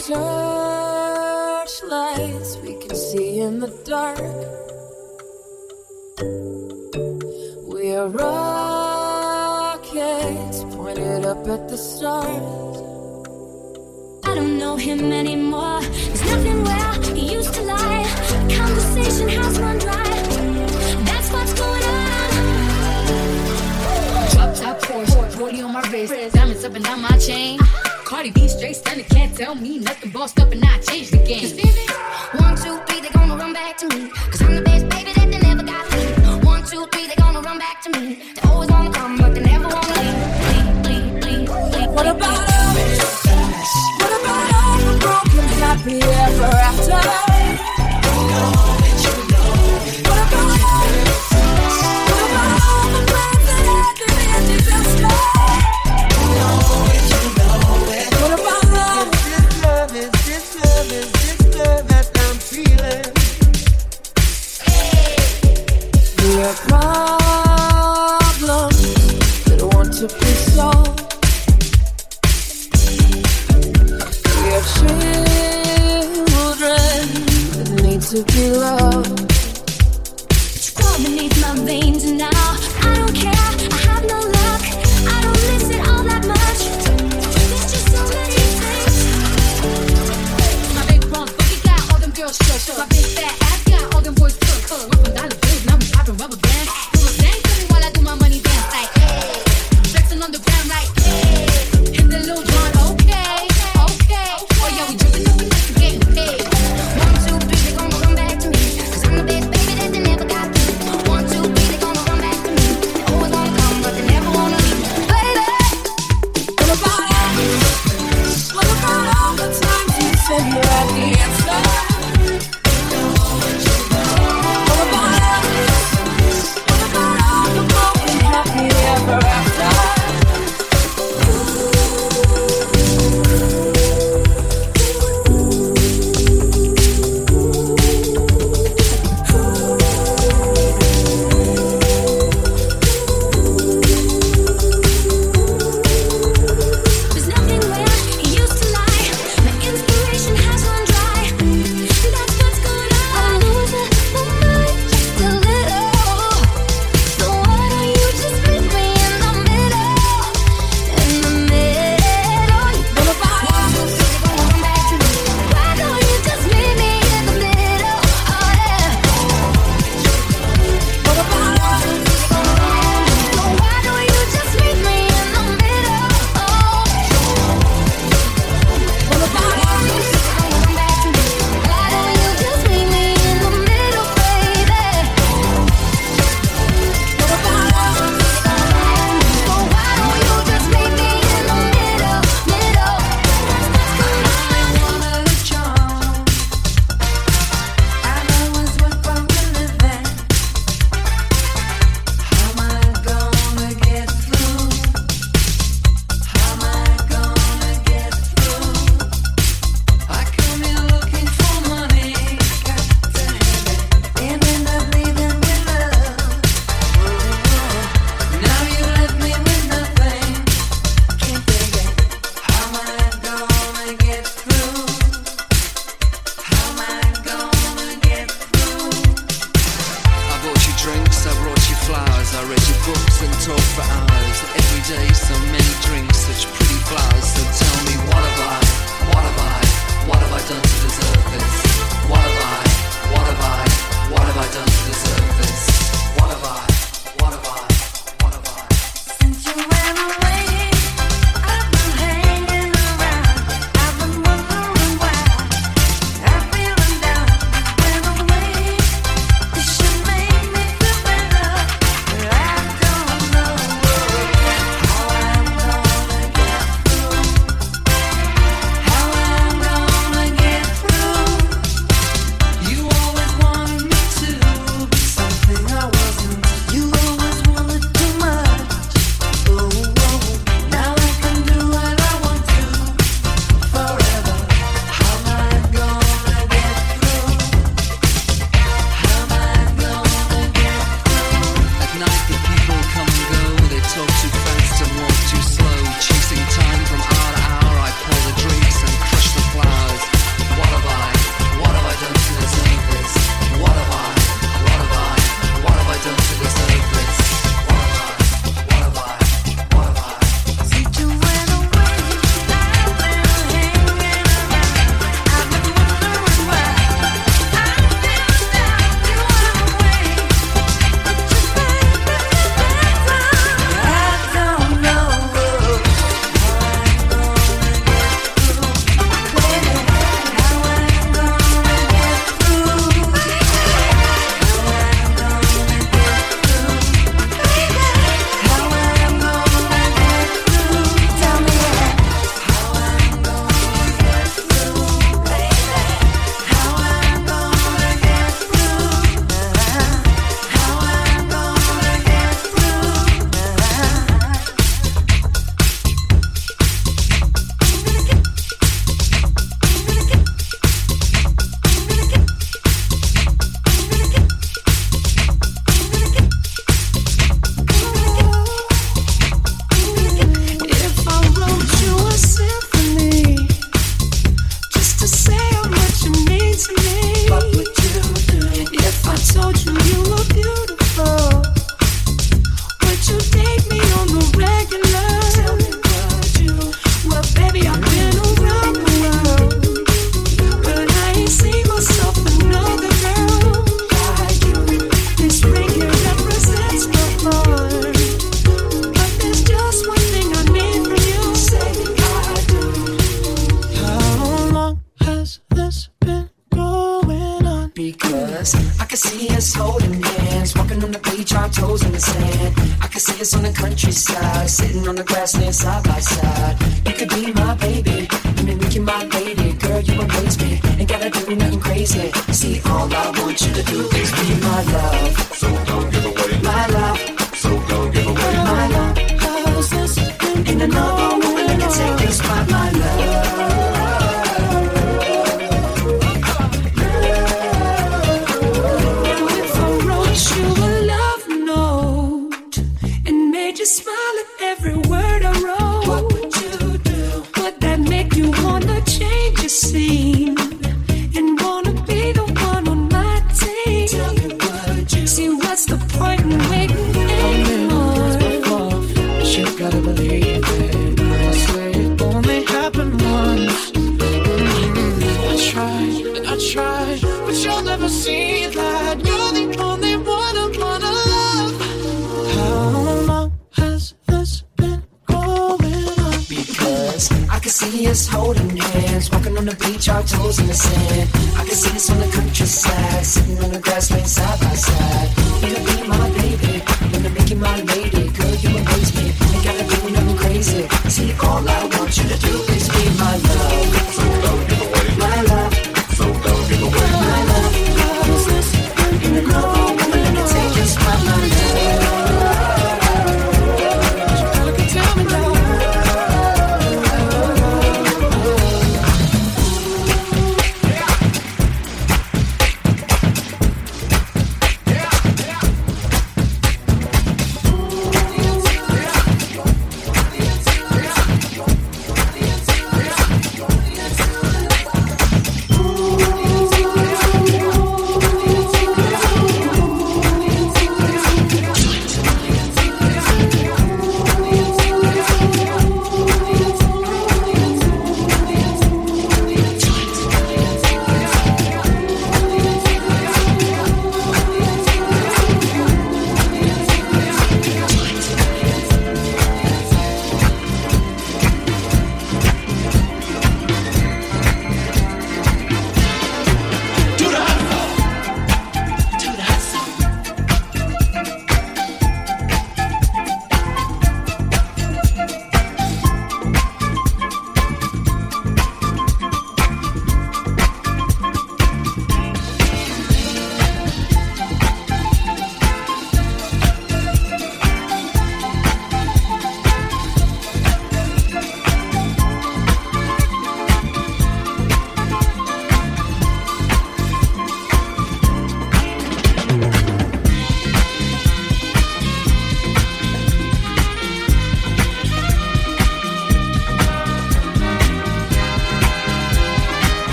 searchlights we can see in the dark. We are rockets pointed up at the stars. I don't know him anymore. There's nothing where he used to lie. Conversation has run dry. That's what's going on. Drop top Porsche, 40 on my wrist, diamonds up and down my chain. Cardi B straight stunning, can't tell me nothing. Bossed up and I changed the game. One, two, three, they gonna run back to me. Cause I'm the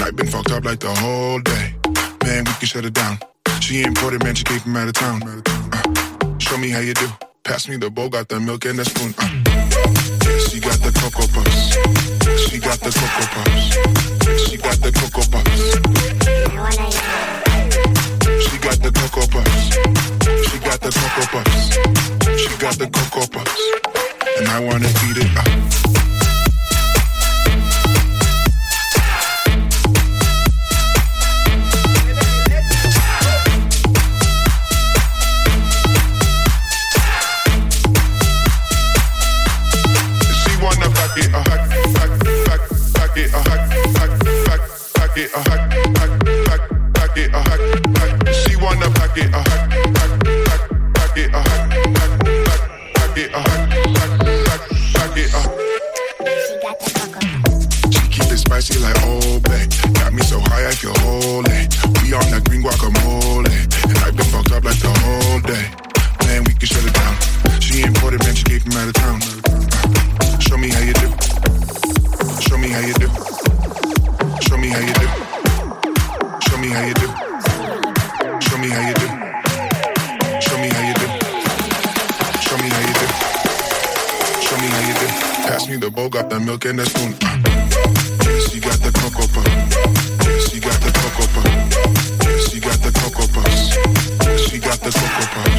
night, been fucked up like the whole day. Man, we can shut it down. She imported, man, she came from out of town. Uh, show me how you do. Pass me the bowl, got the milk and the spoon. Uh. She got the cocoa puffs. She got the cocoa puffs. She got the cocoa puffs. She got the cocoa puffs. She got the cocoa puffs. She got the cocoa puffs. And I wanna eat it up. Show me how you do. Show me how you do. got the milk and the spoon. Yeah, she got the cocoa puff. Yeah, she got the cocoa puff. Yeah, she got the cocoa puffs. Yeah, she got the cocoa puffs.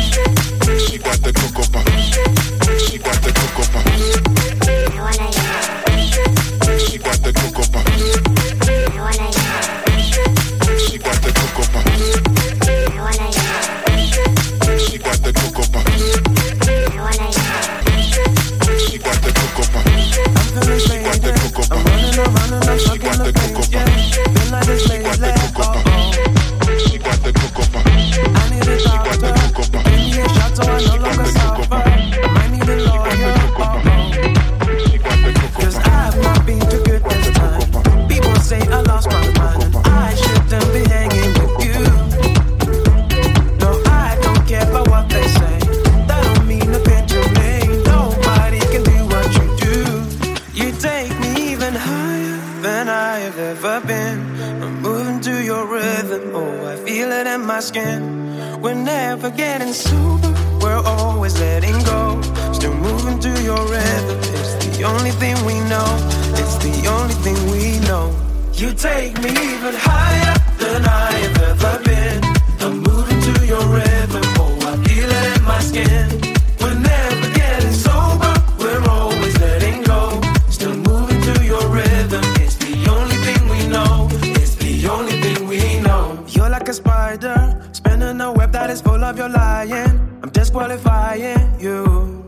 Of your lying. I'm disqualifying you.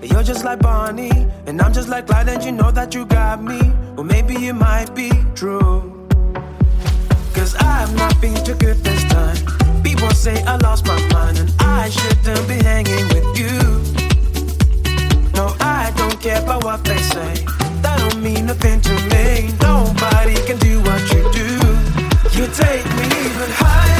You're just like Bonnie, and I'm just like Clyde, and you know that you got me. Well, maybe it might be true. Cause I've not been too good this time. People say I lost my mind, and I shouldn't be hanging with you. No, I don't care about what they say. That don't mean nothing to me. Nobody can do what you do. You take me even higher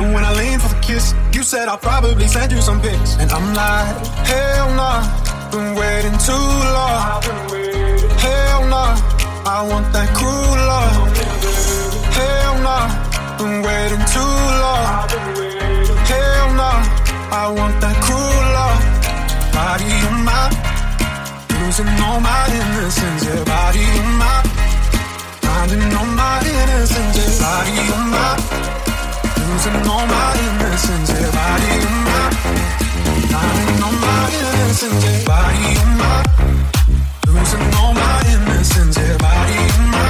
But when I leaned for the kiss, you said I'll probably send you some pics. And I'm like, hell nah, been waiting too long. Hell nah, I want that cruel love. Hell nah, been waiting too long. Hell nah, I want that cruel love. Body of my, losing all my innocence. Yeah, body of my, finding all my innocence. Yeah, body of my losing all my innocence, yeah, body my, losing all my innocence, yeah, body my, losing all my innocence, yeah, body my.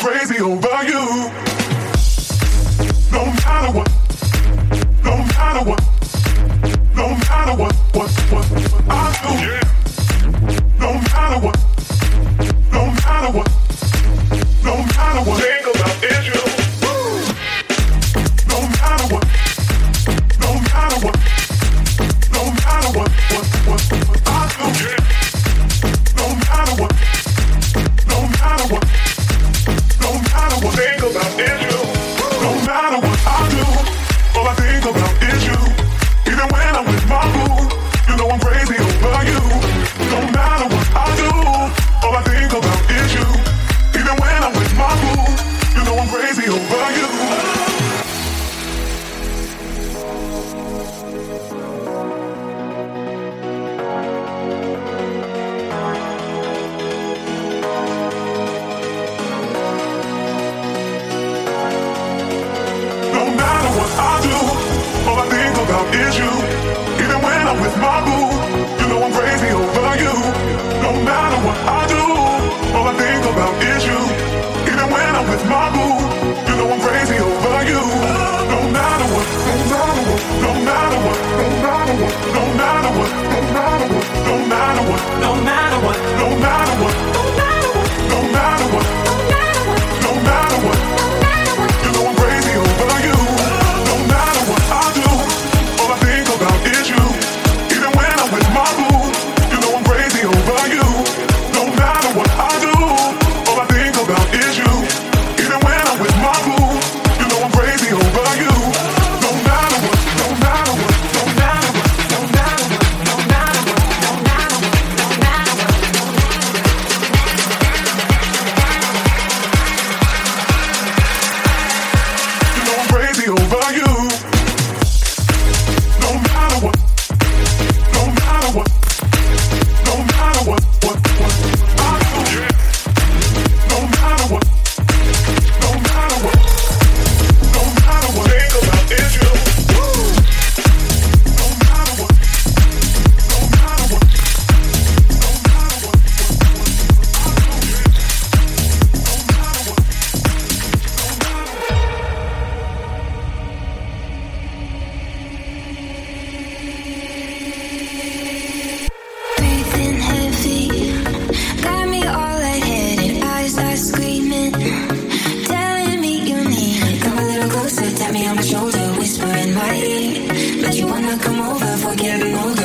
crazy over you. No matter what, no matter what, no matter what, what, what, I do. Yeah. getting on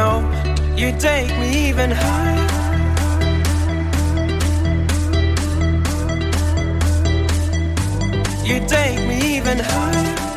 know you take me even higher. You take me even higher.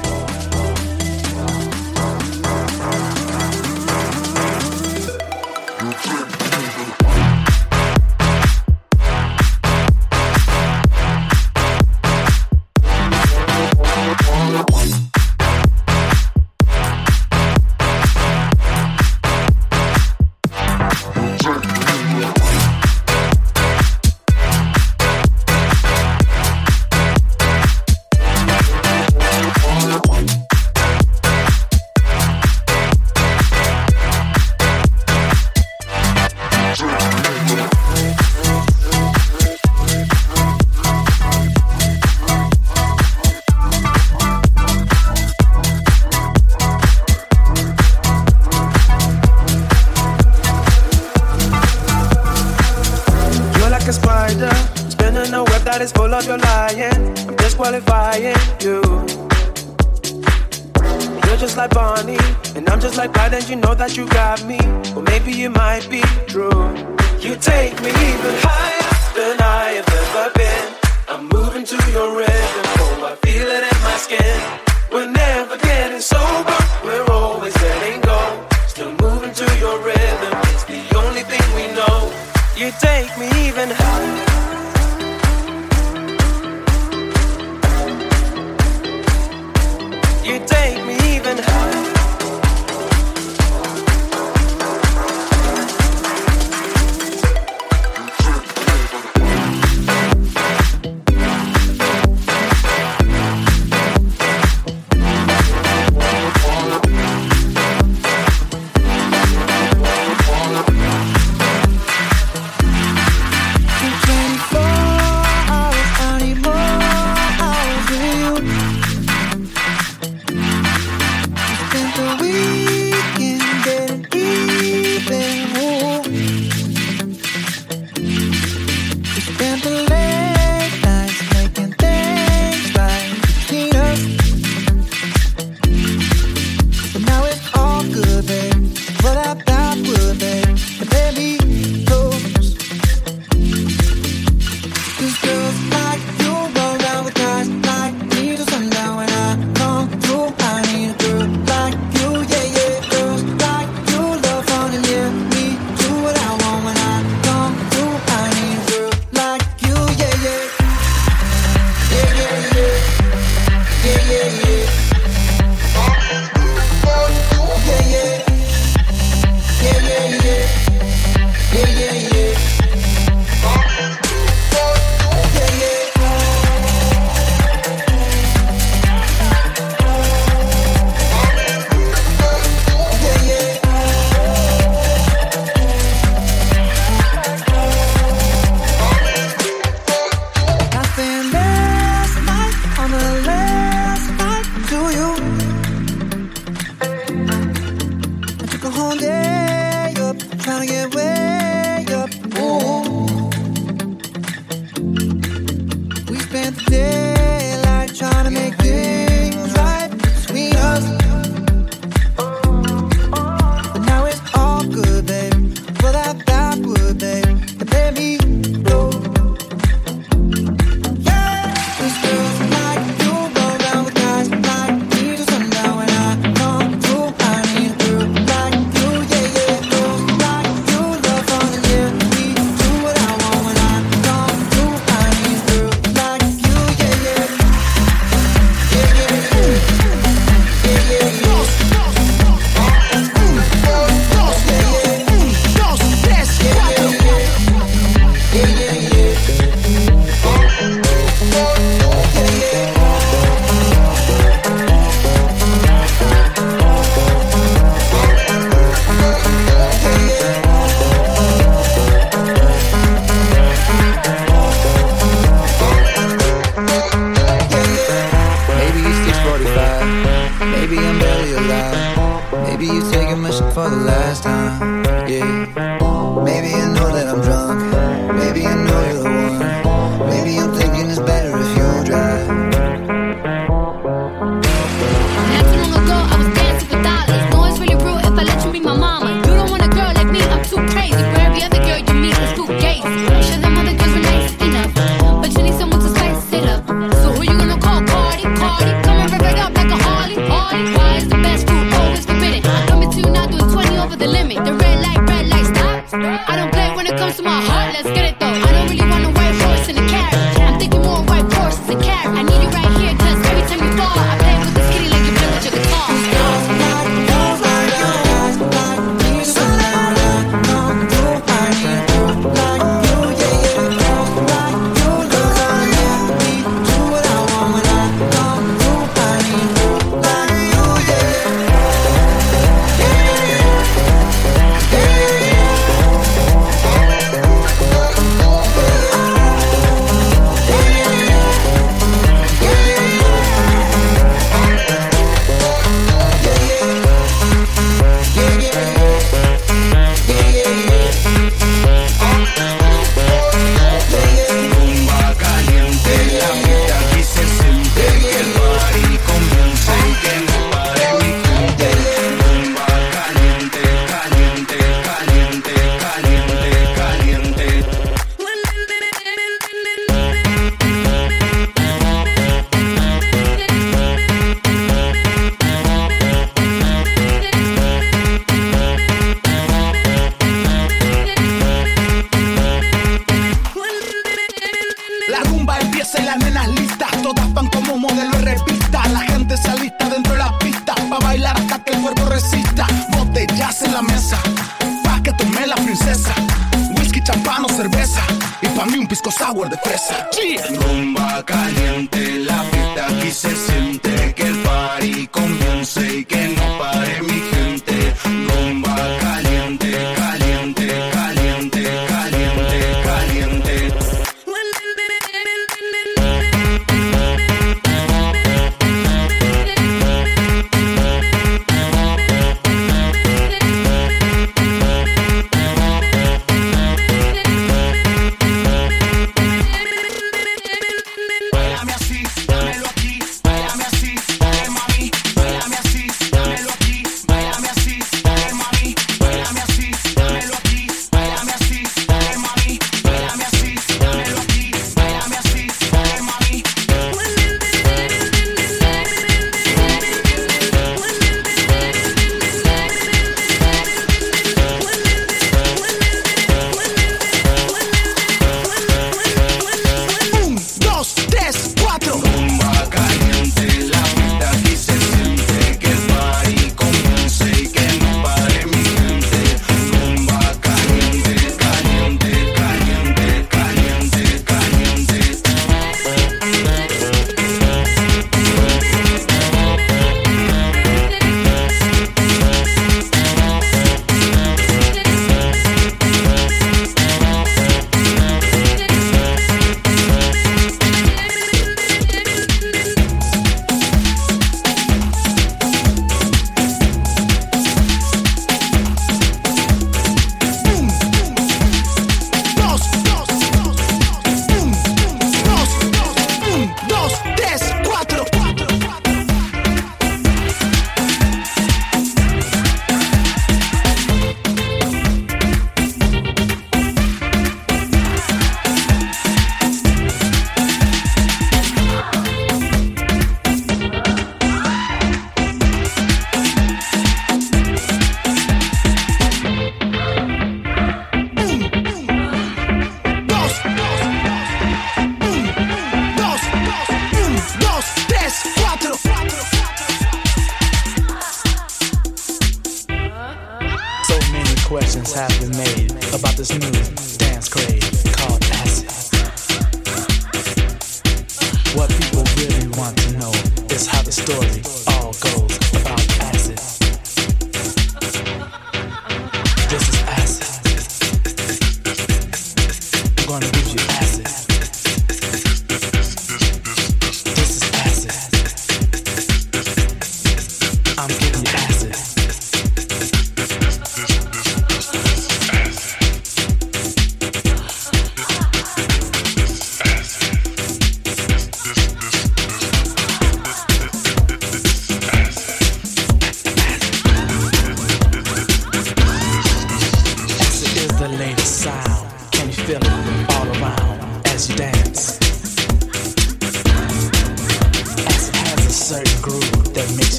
that you got me, or maybe it might be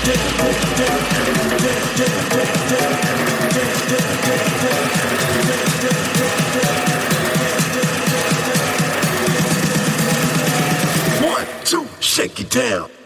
One, shake it down.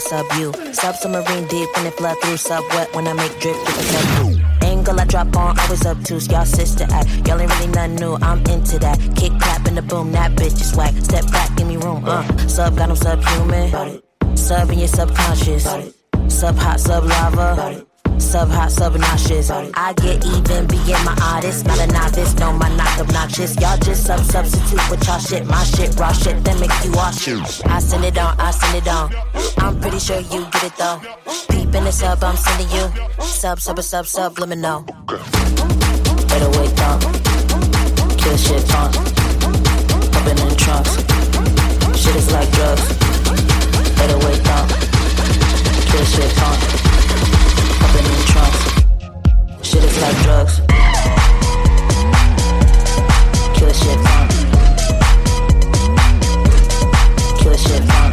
Subtract, I'm a sub you. Sub submarine deep when it flood through. Sub wet when I make drip with the sub Angle I drop on, always up to y'all sister act. Y'all ain't really nothing new, I'm into that. Kick clap in the boom, that bitch is whack. Step back, give me room, uh. Sub got him subhuman. Sub in your subconscious. Sub hot, sub lava. Sub hot, sub nauseous. I get even, being my artist. Not a novice, no, my knock obnoxious. Y'all just sub substitute with y'all shit. My shit, raw shit, that make you wash you. I send it on, I send it on. I'm pretty sure you get it though. Peep in the sub, I'm sending you. Sub, sub, sub, subliminal. Better wake up. Kill shit funk. Up in trunks. Shit is like drugs. Better wake up. Kill shit funk. Shit is like drugs. Kill shit. Kill shit.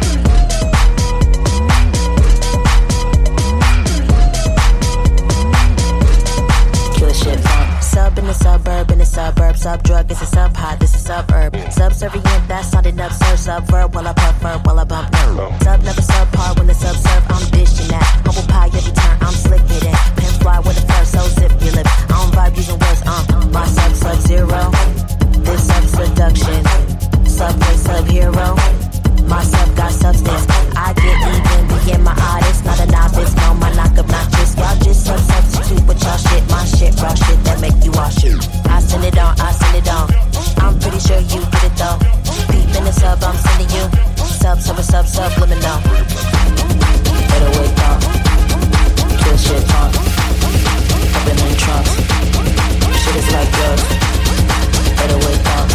Funk. In the suburb, in the suburb. Sub drug, this is sub hot, this is suburb. Subservient, that sounded absurd. Subverb, while I puff verb, while I bump nerve. Sub never subpar when the sub serve. I'm dishing that. Humble pie every turn, I'm slicking it. Pen fly with the first, so zip your lip. I don't vibe using words, uh. My sub sub zero. This sub seduction. Subway sub hero. My sub got substance. I get even, being my artist, not a novice. No, my knock obnoxious. Y'all just sub substitute with y'all shit, my shit, raw shit that make you all shoot. I send it on, I send it on. I'm pretty sure you get it though. Deep in the sub, I'm sending you. Sub, sub, sub, sub, let me know. Better wake up. Kill shit punk. I've been in trunks. Shit is like drugs. Better wake up.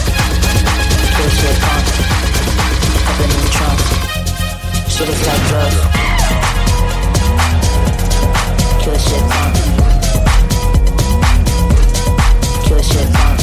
Kill shit punk. I've been in trunks. Shit is like drugs. Push it. shit, it.